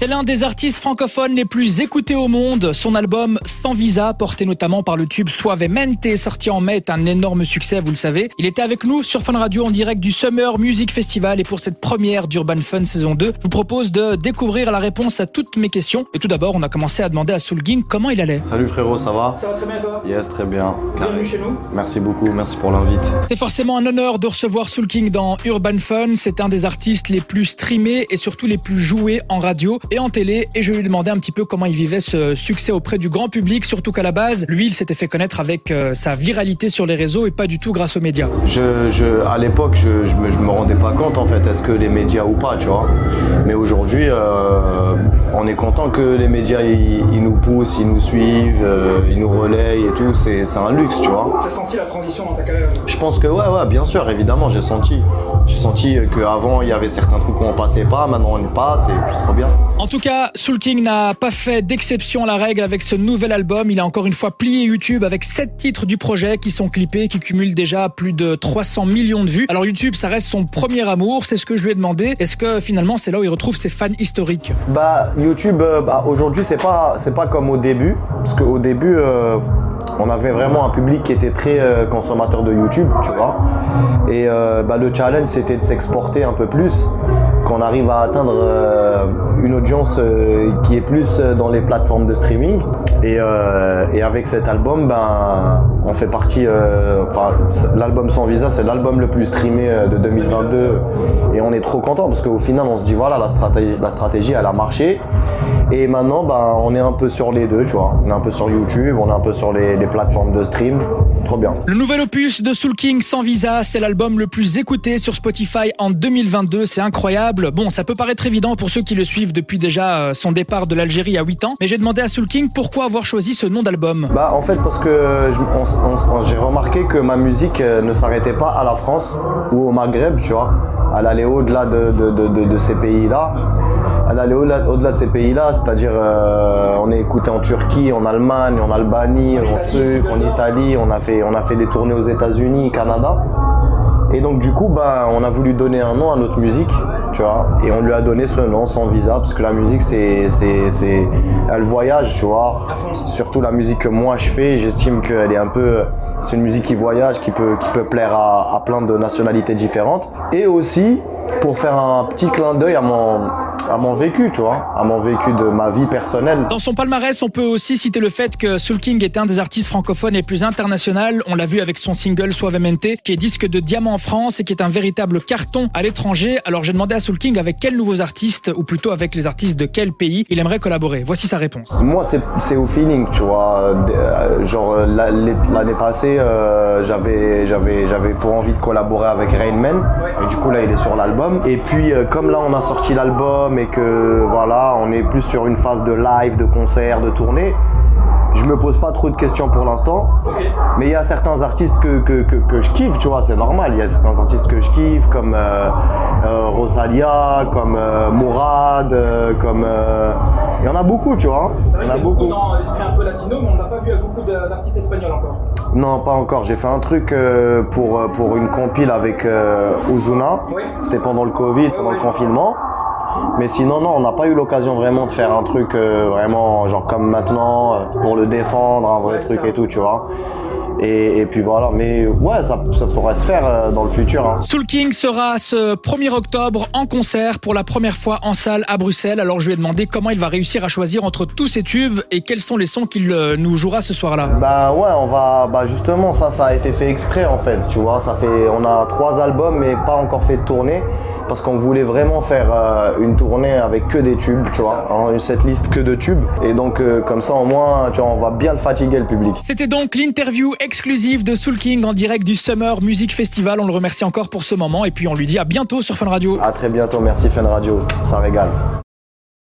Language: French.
C'est l'un des artistes francophones les plus écoutés au monde. Son album Sans Visa, porté notamment par le tube Suavemente, sorti en mai, est un énorme succès, vous le savez. Il était avec nous sur Fun Radio en direct du Summer Music Festival et pour cette première d'Urban Fun saison 2, je vous propose de découvrir la réponse à toutes mes questions. Et tout d'abord, on a commencé à demander à Soul King comment il allait. Salut frérot, ça va? Ça va très bien toi? Yes, très bien. Bienvenue chez nous. Merci beaucoup, merci pour l'invite. C'est forcément un honneur de recevoir Soul King dans Urban Fun. C'est un des artistes les plus streamés et surtout les plus joués en radio et en télé. Et je lui demandais un petit peu comment il vivait ce succès auprès du grand public, surtout qu'à la base, lui, il s'était fait connaître avec euh, sa viralité sur les réseaux et pas du tout grâce aux médias. Je, je, à l'époque, je, je, me, je me rendais pas compte en fait, est-ce que les médias ou pas, tu vois. Mais aujourd'hui, euh, on est content que les médias ils, ils nous poussent, ils nous suivent, euh, ils nous relayent et tout. C'est, c'est un luxe, tu vois. T'as senti la transition dans ta carrière Je pense que ouais, ouais, bien sûr, évidemment, j'ai senti. J'ai senti qu'avant il y avait certains trucs qu'on passait pas, maintenant on y passe et c'est trop bien. En tout cas, Soul King n'a pas fait d'exception à la règle avec ce nouvel album. Il a encore une fois plié YouTube avec 7 titres du projet qui sont clippés, qui cumulent déjà plus de 300 millions de vues. Alors YouTube, ça reste son premier amour, c'est ce que je lui ai demandé. Est-ce que finalement c'est là où il retrouve ses fans historiques? Bah YouTube, euh, bah, aujourd'hui c'est pas pas comme au début, parce qu'au début euh, on avait vraiment un public qui était très euh, consommateur de YouTube, tu vois. Et bah, le challenge c'était de s'exporter un peu plus, qu'on arrive à atteindre euh, une audience euh, qui est plus euh, dans les plateformes de streaming. Et, avec cet album, ben on fait partie. Enfin, l'album sans visa, c'est l'album le plus streamé de 2022, et on est trop content parce qu'au final on se dit voilà la stratégie, la stratégie elle a marché. Et maintenant, ben, on est un peu sur les deux, tu vois. On est un peu sur YouTube, on est un peu sur les, les plateformes de stream. Trop bien. Le nouvel opus de Soul King sans visa, c'est l'album le plus écouté sur Spotify en 2022. C'est incroyable. Bon, ça peut paraître évident pour ceux qui le suivent depuis déjà euh, son départ de l'Algérie à 8 ans, mais j'ai demandé à Soul King pourquoi avoir choisi ce nom d'album. Bah, en fait, parce que j'ai remarqué que ma musique euh, ne s'arrêtait pas à la France ou au Maghreb, tu vois. Elle allait au-delà de, de, de, de- de ces pays-là. Elle allait au-delà de ces pays-là, c'est-à-dire euh, on est écouté en Turquie, en Allemagne, en Albanie, en, truc, en Italie, on a fait on a fait des tournées aux États-Unis, Canada. Et donc du coup, ben, on a voulu donner un nom à notre musique, tu vois, et on lui a donné ce nom sans visa, parce que la musique, c'est, c'est, c'est, elle voyage, tu vois. Surtout la musique que moi je fais, j'estime qu'elle est un peu, c'est une musique qui voyage, qui peut, qui peut plaire à, à plein de nationalités différentes. Et aussi, pour faire un petit clin d'œil à mon, à mon vécu, tu vois, à mon vécu de ma vie personnelle. Dans son palmarès, on peut aussi citer le fait que Soul King est un des artistes francophones les plus internationaux. On l'a vu avec son single Suavemente, qui est disque de diamant en France et qui est un véritable carton à l'étranger. Alors j'ai demandé à Soul King avec quels nouveaux artistes, ou plutôt avec les artistes de quel pays, il aimerait collaborer. Voici sa réponse. Moi, c'est au feeling, tu vois. Euh, Genre, euh, la- l'année passée, euh, j'avais j'avais j'avais pour envie de collaborer avec Rain Man. Et du coup, là, il est sur l'album. Et puis, euh, comme là, on a sorti l'album et que, voilà, on est plus sur une phase de live, de concert, de tournée, je me pose pas trop de questions pour l'instant. Mais il y a certains artistes que, que, que, que je kiffe, tu vois, c'est normal. Il y a certains artistes que je kiffe, comme euh, euh, Rosalia, comme euh, Mourad, comme. Il y en a beaucoup, tu vois. Il y en a beaucoup. dans l'esprit un peu latino, mais on n'a pas vu beaucoup d'artistes espagnols encore. Non, pas encore. J'ai fait un truc pour, pour une compile avec Ozuna. Oui. C'était pendant le Covid, pendant le confinement. Mais sinon, non, on n'a pas eu l'occasion vraiment de faire un truc euh, vraiment, genre comme maintenant, euh, pour le défendre, un vrai Ouais, truc ça. et tout, tu vois. Et, et puis voilà, mais ouais, ça, ça pourrait se faire euh, dans le futur. Hein. Soul King sera ce 1er octobre en concert pour la première fois en salle à Bruxelles. Alors je lui ai demandé comment il va réussir à choisir entre tous ces tubes et quels sont les sons qu'il nous jouera ce soir-là. Bah ouais, on va, bah justement, ça, ça a été fait exprès en fait, tu vois. Ça fait, on a trois albums, mais pas encore fait de tournée, parce qu'on voulait vraiment faire euh, une tournée avec que des tubes, tu vois, hein, cette liste que de tubes. Et donc euh, comme ça, au moins, tu vois, on va bien le fatiguer le public. C'était donc l'interview exclusive de Soul King en direct du Summer Music Festival. On le remercie encore pour ce moment et puis on lui dit à bientôt sur Fun Radio. À très bientôt, merci Fun Radio, ça régale.